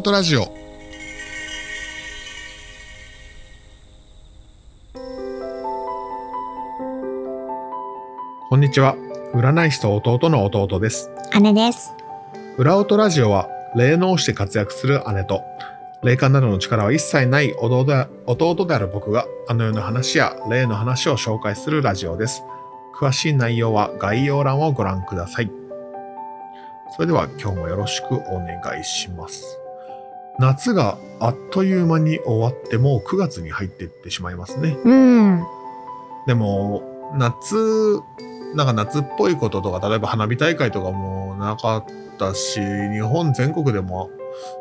音ラジオ。こんにちは。占い師と弟の弟です。姉です。裏音ラジオは霊能して活躍する姉と霊感などの力は一切ない弟である僕があの世の話や霊の話を紹介するラジオです。詳しい内容は概要欄をご覧ください。それでは今日もよろしくお願いします夏があっという間に終わってもう9月に入っていってしまいますねうん。でも夏なんか夏っぽいこととか例えば花火大会とかもなかったし日本全国でも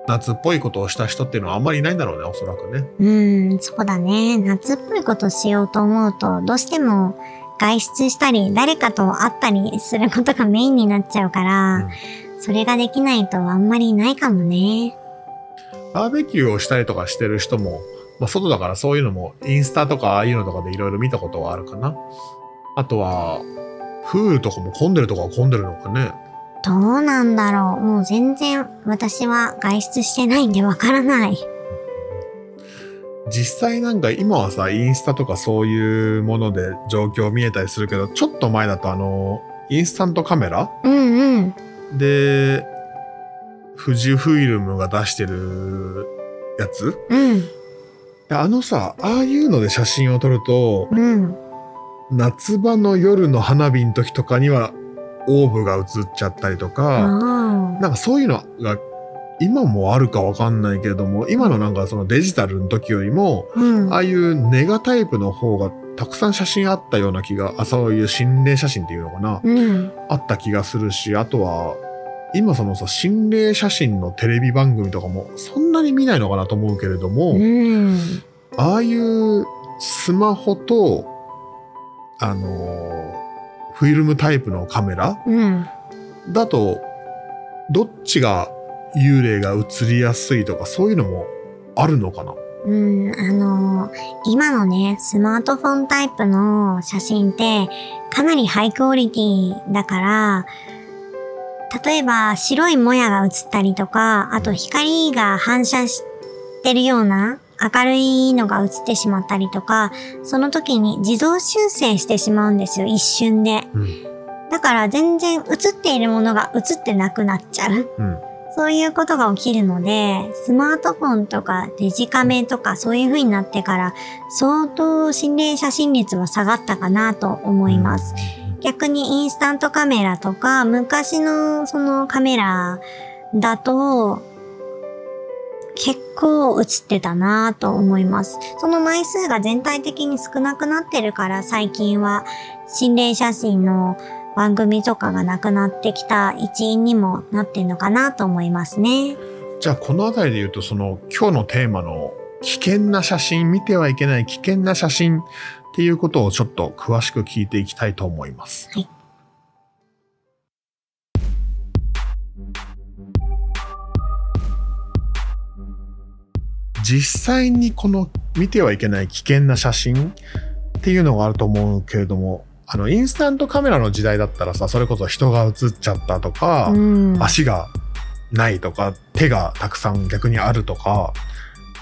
夏っぽいことをした人っていうのはあんまりいないんだろうねおそらくねうん、そうだね。夏っぽいことしようと思うと、どうしても外出したり、誰かと会ったりすることがメインになっちゃうから、それができないとあんまりないかもね。バーベキューをしたりとかしてる人も、まあ、外だからそういうのもインスタとかああいうのとかでいろいろ見たことはあるかなあとはプールとかも混んでるとかは混んでるのかねどうなんだろう。もう全然私は外出してないんでわからない。実際なんか今はさインスタとかそういうもので状況見えたりするけどちょっと前だとあのインスタントカメラうんうん。で富士フイルムが出してるやつ？うん。あのさああいうので写真を撮るとうん。夏場の夜の花火の時とかにはオーブが映っちゃったりとあか、あ。なんかそういうのが今もあるかわかんないけれども今のなんかそのデジタルの時よりもうん。ああいうネガタイプの方がたくさん写真あったような気があそういう心霊写真っていうのかな、うん。あった気がするしあとは今そのさ心霊写真のテレビ番組とかもそんなに見ないのかなと思うけれども、うん。ああいうスマホとあのフィルムタイプのカメラうん。だとどっちが幽霊が映りやすいとかそういうのもあるのかな？うん、あの今のね、スマートフォンタイプの写真って、かなりハイクオリティだから、例えば白いもやが映ったりとか、あと光が反射してるような明るいのが映ってしまったりとか、その時に自動修正してしまうんですよ、一瞬で。うんだから全然映っているものが映ってなくなっちゃう。うんそういうことが起きるので、スマートフォンとかデジカメとかそういう風になってから、相当心霊写真率は下がったかなと思います。逆にインスタントカメラとか、昔のそのカメラだと、結構映ってたなぁと思います。その枚数が全体的に少なくなってるから、最近は心霊写真の番組とかがなくなってきた一因にもなってんのかなと思いますね。じゃあこの辺りで言うとその今日のテーマの危険な写真見てはいけない危険な写真っていうことをちょっと詳しく聞いていきたいと思います。はい実際にこの見てはいけない危険な写真っていうのがあると思うけれどもあのインスタントカメラの時代だったらさそれこそ人が写っちゃったとか、うん。足がないとか手がたくさん逆にあるとか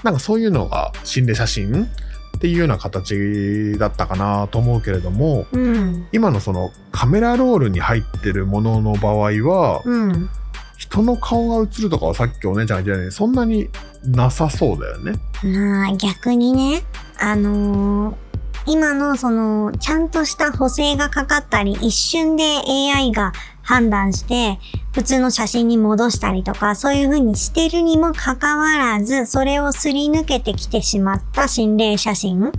なんかそういうのが心霊写真っていうような形だったかなと思うけれどもうん。今のそのカメラロールに入ってるものの場合はうん。人の顔が映るとかはさっきお姉ちゃんが言ったようにそんなになさそうだよね。まあ逆にね、あのー今のその、ちゃんとした補正がかかったり、一瞬で AI が判断して、普通の写真に戻したりとか、そういう風にしてるにもかかわらず、それをすり抜けてきてしまった心霊写真っ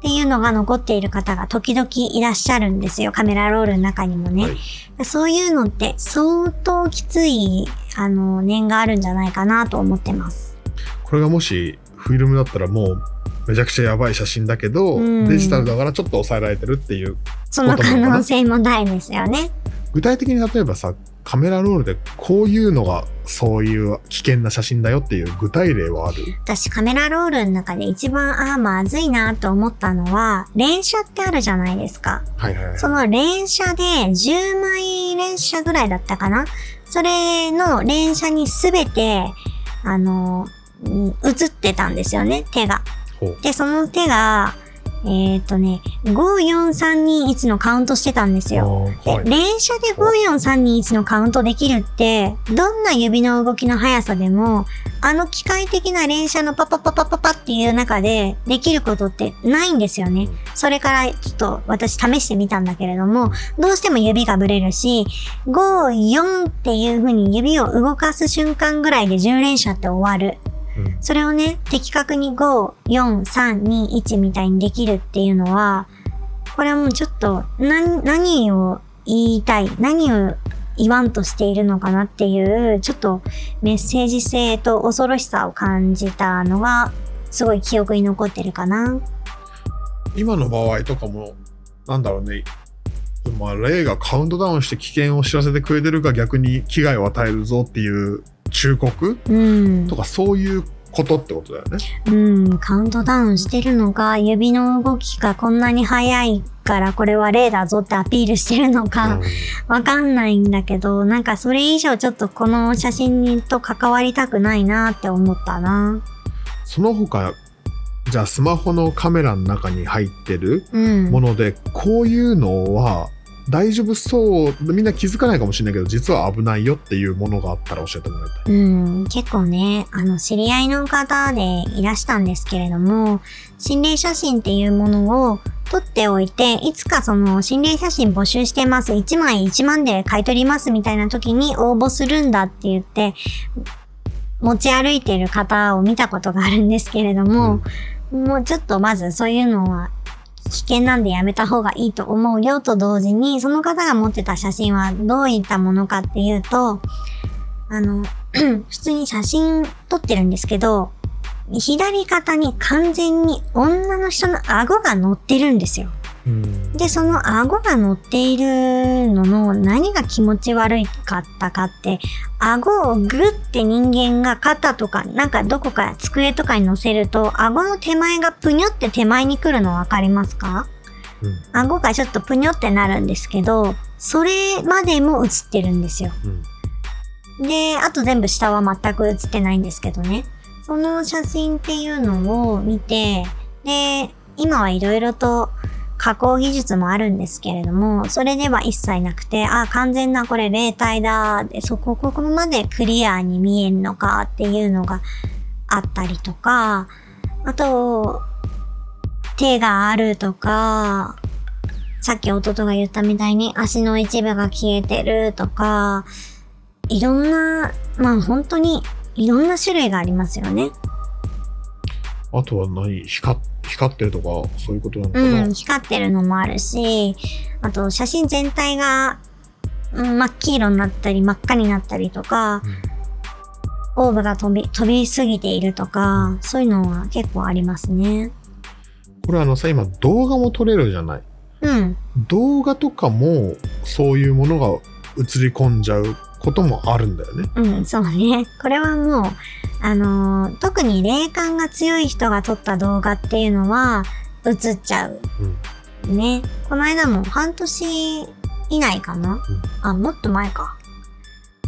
ていうのが残っている方が時々いらっしゃるんですよ。カメラロールの中にもね。はいそういうのって相当きつい、あの、念があるんじゃないかなと思ってます。これがもしフィルムだったらもうめちゃくちゃやばい写真だけど、うんデジタルだからちょっと抑えられてるっていうその可能性も大ですよね。具体的に例えばさカメラロールでこういうのがそういう危険な写真だよっていう具体例はある？私カメラロールの中で一番ああまずいなと思ったのは連写ってあるじゃないですか。はいはいはいその連写で10枚連写ぐらいだったかな？それの連写にすべてあの、うん映ってたんですよね、手が。ほう。で、その手が、えっ、とね、54321のカウントしてたんですよ。はい。連射で54321のカウントできるって、どんな指の動きの速さでも、あの機械的な連射のパパパパパパっていう中でできることってないんですよね。それからちょっと私試してみたんだけれども、どうしても指がブレるし、5、4っていう風に指を動かす瞬間ぐらいで10連射って終わる。うんそれをね、的確に5、4、3、2、1みたいにできるっていうのは、これはもうちょっと、何、何を言いたい、何を言わんとしているのかなっていう、ちょっとメッセージ性と恐ろしさを感じたのが、すごい記憶に残ってるかな。今の場合とかも、なんだろうね。まあ、レイがカウントダウンして危険を知らせてくれてるか逆に危害を与えるぞっていう忠告うんと。かそういうことってことだよね。うん、カウントダウンしてるのか、指の動きがこんなに速いからこれは例だぞってアピールしてるのか、うんわかんないんだけど、なんかそれ以上ちょっとこの写真にと関わりたくないなって思ったな。その他、じゃあスマホのカメラの中に入ってるうん。もので、こういうのは大丈夫そう、みんな気づかないかもしれないけど、実は危ないよっていうものがあったら教えてもらいたい。うん、結構ね、あの、知り合いの方でいらしたんですけれども、心霊写真っていうものを撮っておいて、いつかその心霊写真募集してます、1枚1万で買い取りますみたいな時に応募するんだって言って、持ち歩いてる方を見たことがあるんですけれども、もうちょっとまずそういうのは危険なんでやめた方がいいと思うよと同時に、その方が持ってた写真はどういったものかっていうと、あの、普通に写真撮ってるんですけど、左肩に完全に女の人の顎が乗ってるんですよ。うんで、その顎が乗っているのの何が気持ち悪いかったかって、顎をグッて人間が肩とか、なんかどこか机とかに乗せると、顎の手前がぷにょって手前に来るのわかりますか？うん顎がちょっとぷにょってなるんですけど、それまでも映ってるんですよ。うんで、あと全部下は全く写ってないんですけどね。その写真っていうのを見て、で、今はいろいろと加工技術もあるんですけれども、それでは一切なくて、あ、完全なこれ霊体だ。で、そこ、ここまでクリアに見えんのかっていうのがあったりとか、あと、手があるとか、さっき弟が言ったみたいに足の一部が消えてるとか、いろんな、まあ本当にいろんな種類がありますよね。あとは何？光っ光ってるとか、そういうことなのかうな、ん、光ってるのもあるし、あと写真全体が、うん真っ黄色になったり真っ赤になったりとか、オーブが飛び、飛びすぎているとか、そういうのは結構ありますね。これあのさ、今動画も撮れるじゃない？うん。動画とかもそういうものが映り込んじゃうこともあるんだよね。うん、そうね。これはもう、あのー特に霊感が強い人が撮った動画っていうのは映っちゃう。うんね。この間も半年以内かな、あ、もっと前か。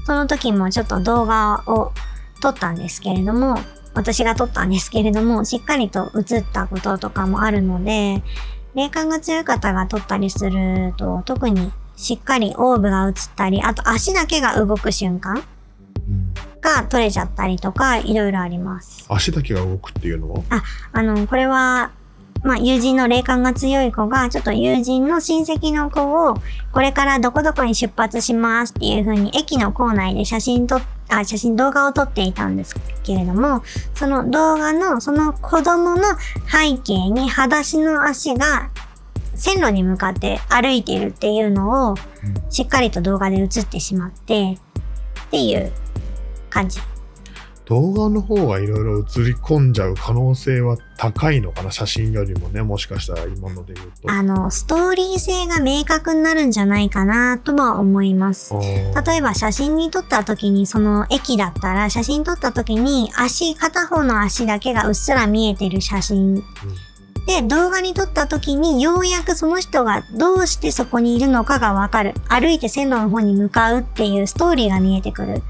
その時もちょっと動画を撮ったんですけれども、私が撮ったんですけれども、しっかりと映ったこととかもあるので、霊感が強い方が撮ったりすると、特にしっかりオーブが映ったり、あと足だけが動く瞬間うんが撮れちゃったりとか、いろいろあります。足だけが動くっていうのは？あの、これは、まあ、友人の霊感が強い子が、ちょっと友人の親戚の子を、これからどこどこに出発しますっていう風に、駅の構内で写真撮っ、あ、写真動画を撮っていたんですけれども、その動画の、その子供の背景に裸足の足が、線路に向かって歩いているっていうのを、しっかりと動画で映ってしまって、っていう感じ。動画の方がいろいろ映り込んじゃう可能性は高いのかな写真よりもねもしかしたら今ので言うと。あの、ストーリー性が明確になるんじゃないかなとは思います。例えば写真に撮った時にその駅だったら写真撮った時に足片方の足だけがうっすら見えてる写真で動画に撮った時にようやくその人がどうしてそこにいるのかがわかる歩いて線路の方に向かうっていうストーリーが見えてくる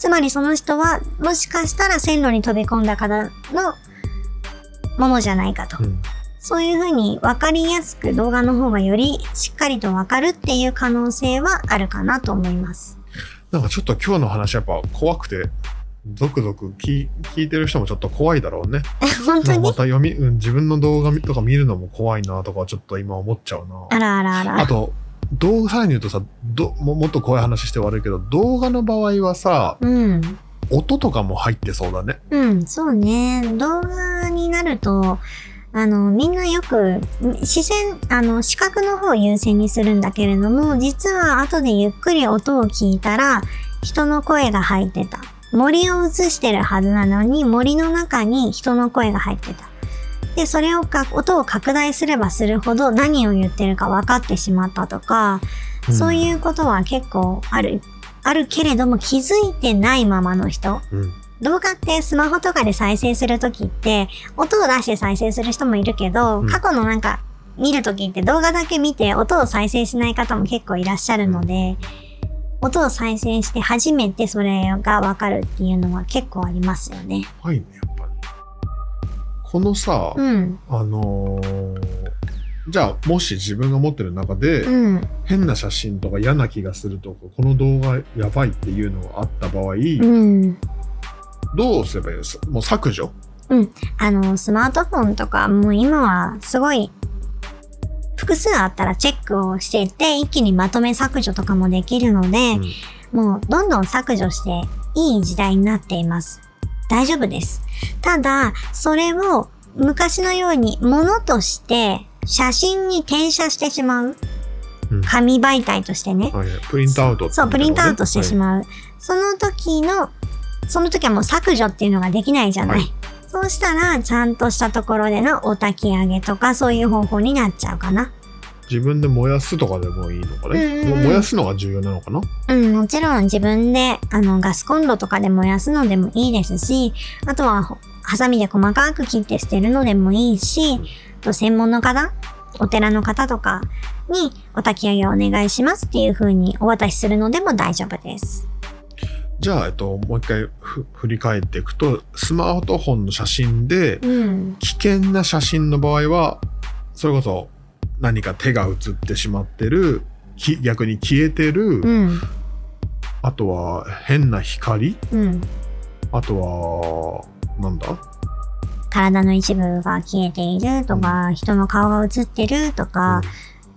つまりその人はもしかしたら線路に飛び込んだ方のものじゃないかと。うんそういうふうに分かりやすく動画の方がよりしっかりと分かるっていう可能性はあるかなと思います。なんかちょっと今日の話やっぱ怖くて、ゾクゾク聞聞いてる人もちょっと怖いだろうね。本当に？また読み、うん、自分の動画とか見るのも怖いなとかちょっと今思っちゃうな。あらあらあら。あと、動画さらに言うとさども、もっと怖い話して悪いけど、動画の場合はさ、うん。音とかも入ってそうだね。うん、そうね。動画になると、あの、みんなよく、視線、あの、視覚の方を優先にするんだけれども、実は後でゆっくり音を聞いたら、人の声が入ってた。森を映してるはずなのに、森の中に人の声が入ってた。で、それをか、音を拡大すればするほど何を言ってるか分かってしまったとか、そういうことは結構ある。あるけれども気づいてないままの人。うん。うん。動画ってスマホとかで再生するときって、音を出して再生する人もいるけど、うん過去のなんか見るときって動画だけ見て音を再生しない方も結構いらっしゃるので、音を再生して初めてそれがわかるっていうのは結構ありますよね。怖いね。このさ、うん。あのーじゃあ、もし自分が持ってる中で、うん。変な写真とか嫌な気がするとか、この動画やばいっていうのがあった場合、うん。どうすればいいですもう削除？あの、スマートフォンとかもう今はすごい複数あったらチェックをしていって一気にまとめ削除とかもできるので、うんもうどんどん削除していい時代になっています。大丈夫です。ただ、それを昔のように物として写真に転写してしまう。うん紙媒体としてね。はいプリントアウトってそう、プリントアウトしてしままう。その時の、その時はもう削除っていうのができないじゃない。はいそうしたら、ちゃんとしたところでのお焚き上げとか、そういう方法になっちゃうかな。自分で燃やすとかでもいいのかね、うんうん燃やすのが重要なのかな？うん、もちろん自分で、あの、ガスコンロとかで燃やすのでもいいですし、あとは、ほハサミで細かく切って捨てるのでもいいし、あと専門の方、お寺の方とかにお焚き上げをお願いしますっていう風にお渡しするのでも大丈夫です。じゃあ、えっと、もう一回ふ振り返っていくとスマートフォンの写真でうん。危険な写真の場合はそれこそ何か手が写ってしまってるき逆に消えてる、うん。あとは変な光？うん。あとはなんだ？体の一部が消えているとか、人の顔が映ってるとか、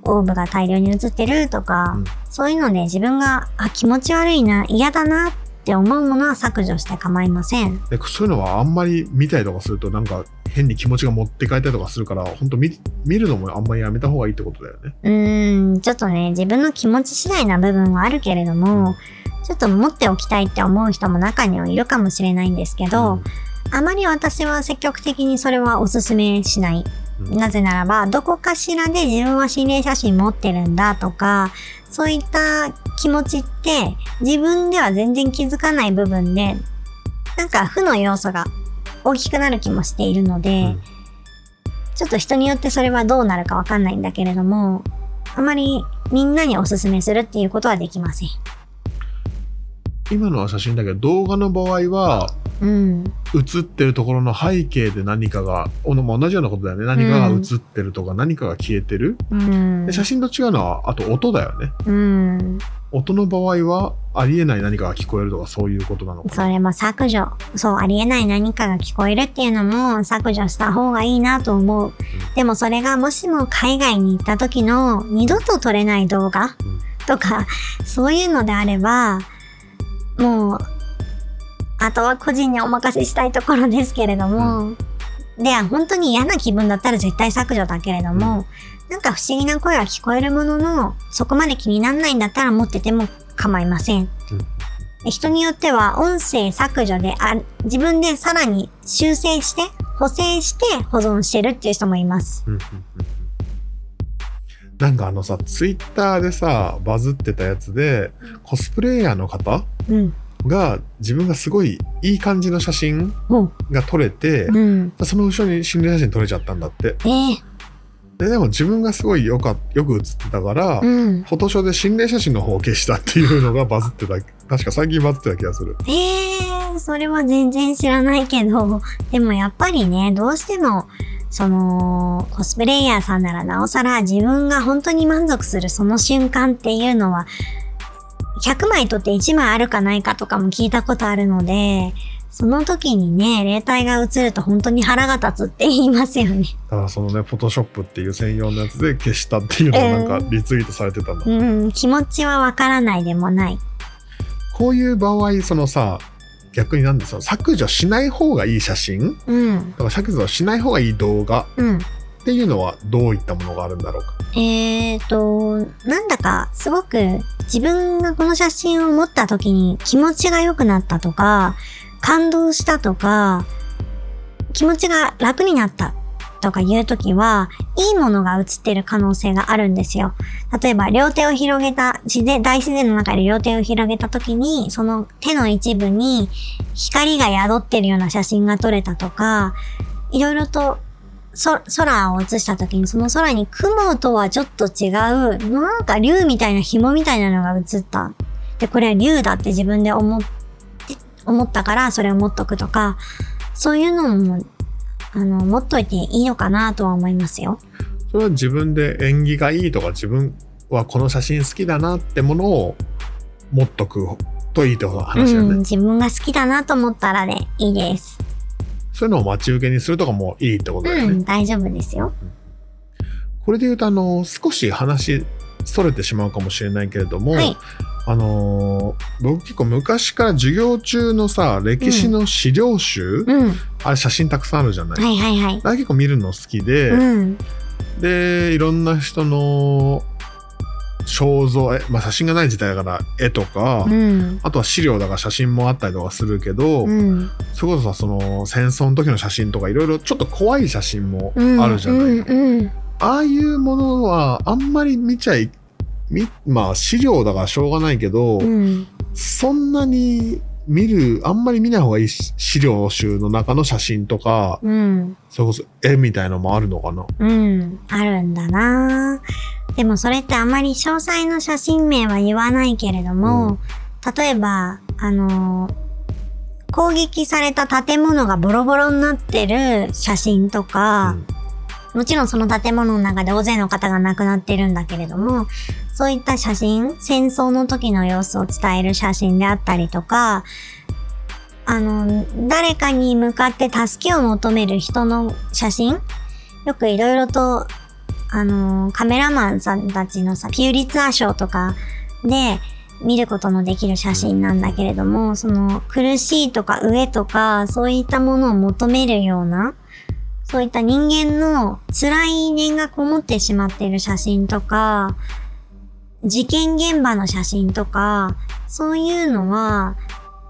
オーブが大量に映ってるとか、うん。そういうので自分があ気持ち悪いな嫌だなって思うものは削除して構いません。でそういうのはあんまり見たりとかするとなんか変に気持ちが持って帰ったりとかするから本当見見るのもあんまりやめた方がいいってことだよね。うーん、ちょっとね、自分の気持ち次第な部分はあるけれども、ちょっと持っておきたいって思う人も中にはいるかもしれないんですけど、あまり私は積極的にそれはおすすめしない。うんなぜならば、どこかしらで自分は心霊写真持ってるんだとか、そういった気持ちって自分では全然気づかない部分で、なんか負の要素が大きくなる気もしているので、うんちょっと人によってそれはどうなるかわかんないんだけれども、あまりみんなにおすすめするっていうことはできません。今のは写真だけど動画の場合はうん。映ってるところの背景で何かが同じようなことだよね何かが映ってるとか何かが消えてる、うんで。写真と違うのはあと音だよねうん。音の場合はありえない何かが聞こえるとかそういうことなのかなそれも削除。そう、ありえない何かが聞こえるっていうのも削除した方がいいなと思う。でもそれがもしも海外に行った時の二度と撮れない動画うんとか、そういうのであれば、もう、あとは個人にお任せしたいところですけれども、で、本当に嫌な気分だったら絶対削除だけれども、なんか不思議な声が聞こえるものの、そこまで気にならないんだったら持ってても構いません。で人によっては音声削除であ自分でさらに修正して補正して保存してるっていう人もいます。うんうんうんうんなんかあのさツイッターでさバズってたやつでコスプレイヤーの方うん。が自分がすごいいい感じの写真。が撮れて、うん。その後ろに心霊写真撮れちゃったんだってえー、ででも自分がすごいよかよく写ってたから、うん。フォトショーで心霊写真の方を消したっていうのがバズってた確か最近バズってた気がする。えー、それは全然知らないけど、でもやっぱりね、どうしても、その、コスプレイヤーさんならなおさら自分が本当に満足するその瞬間っていうのは、100枚取って1枚あるかないかとかも聞いたことあるので、その時にね、霊体が映ると本当に腹が立つって言いますよね。だからそのね、フォトショップっていう専用のやつで消したっていうのをなんかリツイートされてたんだ。うん、気持ちはわからないでもない。こういう場合、そのさ、逆になんでその削除しない方がいい写真？うん、とか削除しない方がいい動画？うん。っていうのはどういったものがあるんだろうか？えーと、なんだかすごく自分がこの写真を持った時に気持ちが良くなったとか、感動したとか、気持ちが楽になったとかいう時は、いいものが映ってる可能性があるんですよ。例えば、両手を広げた、自然、大自然の中で両手を広げた時に、その手の一部に光が宿ってるような写真が撮れたとか、いろいろとそ、空を映した時にその空に雲とはちょっと違う、なんか竜みたいな紐みたいなのが映った。で、これは竜だって自分で思って、思ったからそれを持っとくとか、そういうのも、あの、持っといていいのかなとは思いますよ。それは自分で縁起がいいとか自分はこの写真好きだなってものを持っとくといいって話だね。うん、自分が好きだなと思ったらでいいです。そういうのを待ち受けにするとかもいいってことだよね。うん、大丈夫ですよ。これで言うとあの少し話それてしまうかもしれないけれども、はい。あのー僕結構昔から授業中のさ歴史の資料集、うん。あれ写真たくさんあるじゃない、はいはいはい。あれ結構見るの好きで、うん。でいろんな人の肖像絵、まあ、写真がない時代だから絵とか、うん。あとは資料だから写真もあったりとかするけど、うん。それこそさその戦争の時の写真とかいろいろちょっと怖い写真もうん。あるじゃない、うん。うん。ああいうものはあんまり見ちゃいみまあ資料だからしょうがないけど、うん。そんなに見るあんまり見ない方がいいし資料集の中の写真とかうん。それこそ絵みたいのもあるのかなうん。あるんだなでもそれってあまり詳細の写真名は言わないけれども、例えば、あのー攻撃された建物がボロボロになってる写真とか、もちろんその建物の中で大勢の方が亡くなってるんだけれども、そういった写真、戦争の時の様子を伝える写真であったりとか、あの、誰かに向かって助けを求める人の写真よくいろいろと、あの、カメラマンさんたちのさ、ピューリツァー賞とかで見ることのできる写真なんだけれども、その苦しいとか飢えとか、そういったものを求めるような、そういった人間の辛い念がこもってしまっている写真とか、事件現場の写真とか、そういうのは、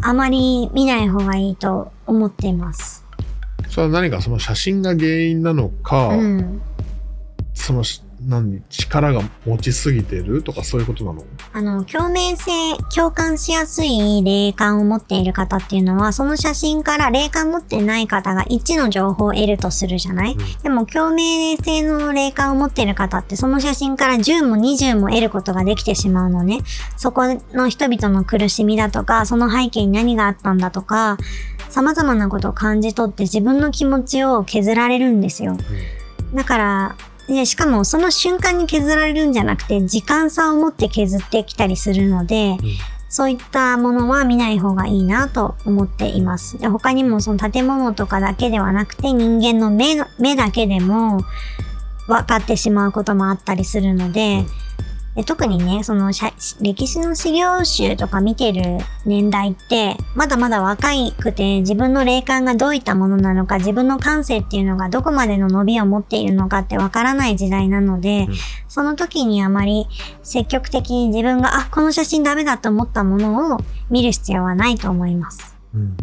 あまり見ない方がいいと思っています。それは何かその写真が原因なのか、うん。そのし何力が持ちすぎてるとかそういうことなの？あの、共鳴性、共感しやすい霊感を持っている方っていうのは、その写真から霊感持ってない方が1の情報を得るとするじゃない、うんでも、共鳴性の霊感を持っている方って、その写真から10も20も得ることができてしまうのね。そこの人々の苦しみだとか、その背景に何があったんだとか、様々なことを感じ取って自分の気持ちを削られるんですよ。だから、で、しかもその瞬間に削られるんじゃなくて、時間差を持って削ってきたりするので、そういったものは見ない方がいいなと思っています。で他にもその建物とかだけではなくて、人間の目の、目だけでも分かってしまうこともあったりするので、で特にね、その写歴史の資料集とか見てる年代って、まだまだ若くて自分の霊感がどういったものなのか、自分の感性っていうのがどこまでの伸びを持っているのかってわからない時代なので、うんその時にあまり積極的に自分が、あ、この写真ダメだと思ったものを見る必要はないと思います。うん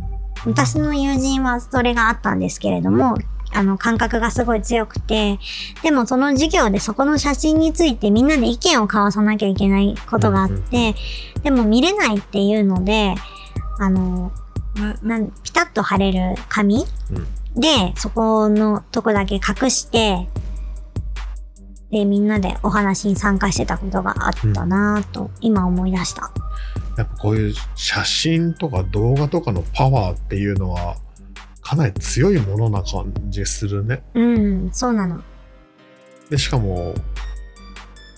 私の友人はそれがあったんですけれども、あの、感覚がすごい強くて、でもその授業でそこの写真についてみんなで意見を交わさなきゃいけないことがあって、でも見れないっていうので、あの、ななんピタッと貼れる紙で、そこのとこだけ隠して、で、みんなでお話に参加してたことがあったなぁと、今思い出した。やっぱこういう写真とか動画とかのパワーっていうのはかなり強いものな感じするね。うん、そうなの。で、しかも、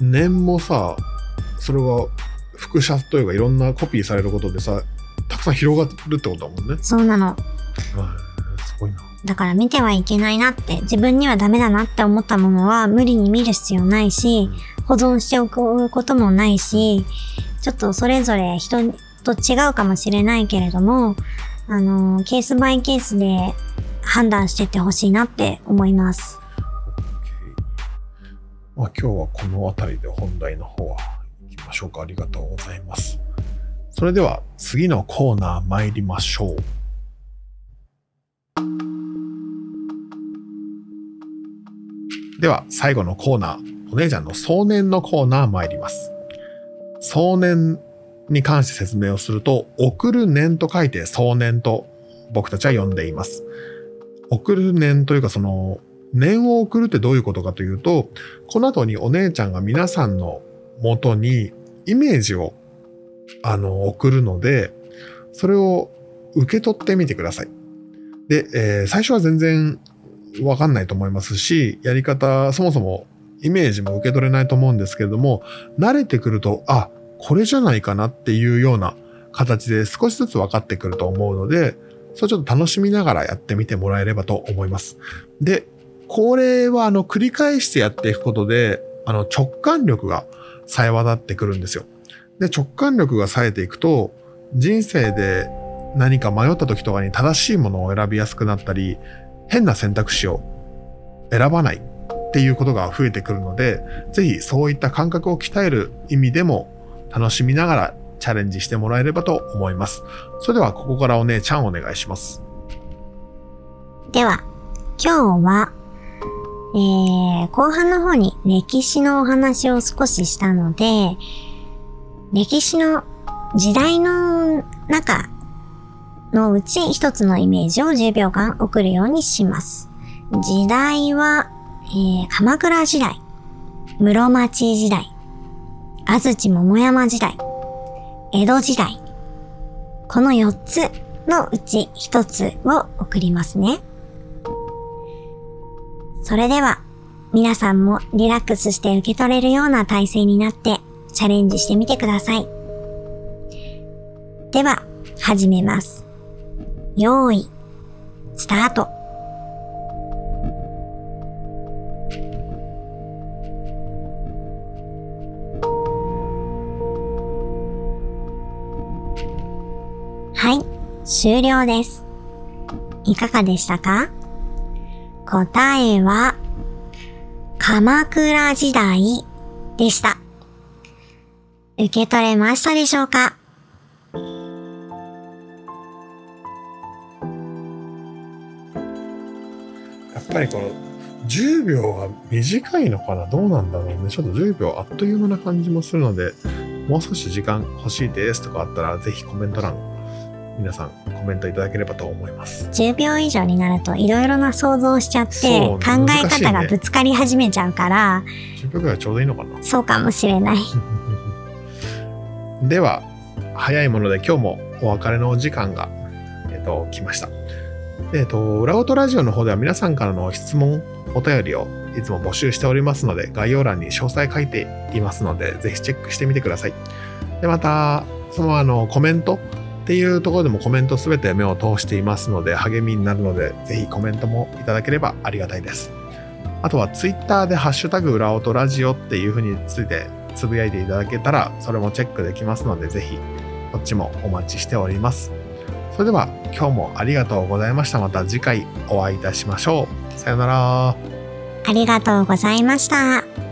念もさ、それは複写というかいろんなコピーされることでさ、たくさん広がるってことだもんね。そうなの。はいすごいな。だから見てはいけないなって、自分にはダメだなって思ったものは無理に見る必要ないし、保存しておくこともないし、ちょっとそれぞれ人と違うかもしれないけれども、あの、ケースバイケースで判断してってほしいなって思います。まあ、今日はこの辺りで本題の方は行きましょうか。ありがとうございます。それでは次のコーナー参りましょう。では最後のコーナー、お姉ちゃんの壮年のコーナー参ります。壮年に関して説明をすると、送る年と書いて壮年と僕たちは呼んでいます。送る年というかその、念を送るってどういうことかというと、この後にお姉ちゃんが皆さんの元にイメージをあの送るので、それを受け取ってみてください。で、えー最初は全然わかんないと思いますし、やり方、そもそもイメージも受け取れないと思うんですけれども、慣れてくると、あ、これじゃないかなっていうような形で少しずつ分かってくると思うので、それちょっと楽しみながらやってみてもらえればと思います。で、これはあの繰り返してやっていくことで、あの直感力が冴え渡ってくるんですよ。で、直感力が冴えていくと、人生で何か迷った時とかに正しいものを選びやすくなったり、変な選択肢を選ばないっていうことが増えてくるので、ぜひそういった感覚を鍛える意味でも楽しみながらチャレンジしてもらえればと思います。それではここからお姉ちゃんお願いします。では、今日は、えー、後半の方に歴史のお話を少ししたので、歴史の時代の中のうち一つのイメージを10秒間送るようにします。時代は、えー、鎌倉時代、室町時代、安土桃山時代、江戸時代、この4つのうち1つを送りますね。それでは、皆さんもリラックスして受け取れるような体勢になってチャレンジしてみてください。では、始めます。用意、スタート。終了です。いかがでしたか？答えは、鎌倉時代でした。受け取れましたでしょうか？やっぱりこの10秒が短いのかな？どうなんだろうね。ちょっと10秒あっという間な感じもするので、もう少し時間欲しいですとかあったら、ぜひコメント欄、皆さんコメントいただければと思います。10秒以上になるといろいろな想像しちゃって、ね考え方がぶつかり始めちゃうから、10秒ぐらいちょうどいいのかなそうかもしれない。では、早いもので今日もお別れのお時間が、えっと、来ました。でえっと、裏音ラジオの方では皆さんからの質問、お便りをいつも募集しておりますので、概要欄に詳細書いていますので、ぜひチェックしてみてください。で、また、そのあの、コメントっていうところでもコメントすべて目を通していますので、励みになるので、ぜひコメントもいただければありがたいです。あとは、ツイッターでハッシュタグ裏音ラジオっていうふうについてつぶやいていただけたら、それもチェックできますので、ぜひ、こっちもお待ちしております。それでは、今日もありがとうございました。また次回お会いいたしましょう。さよなら。ありがとうございました。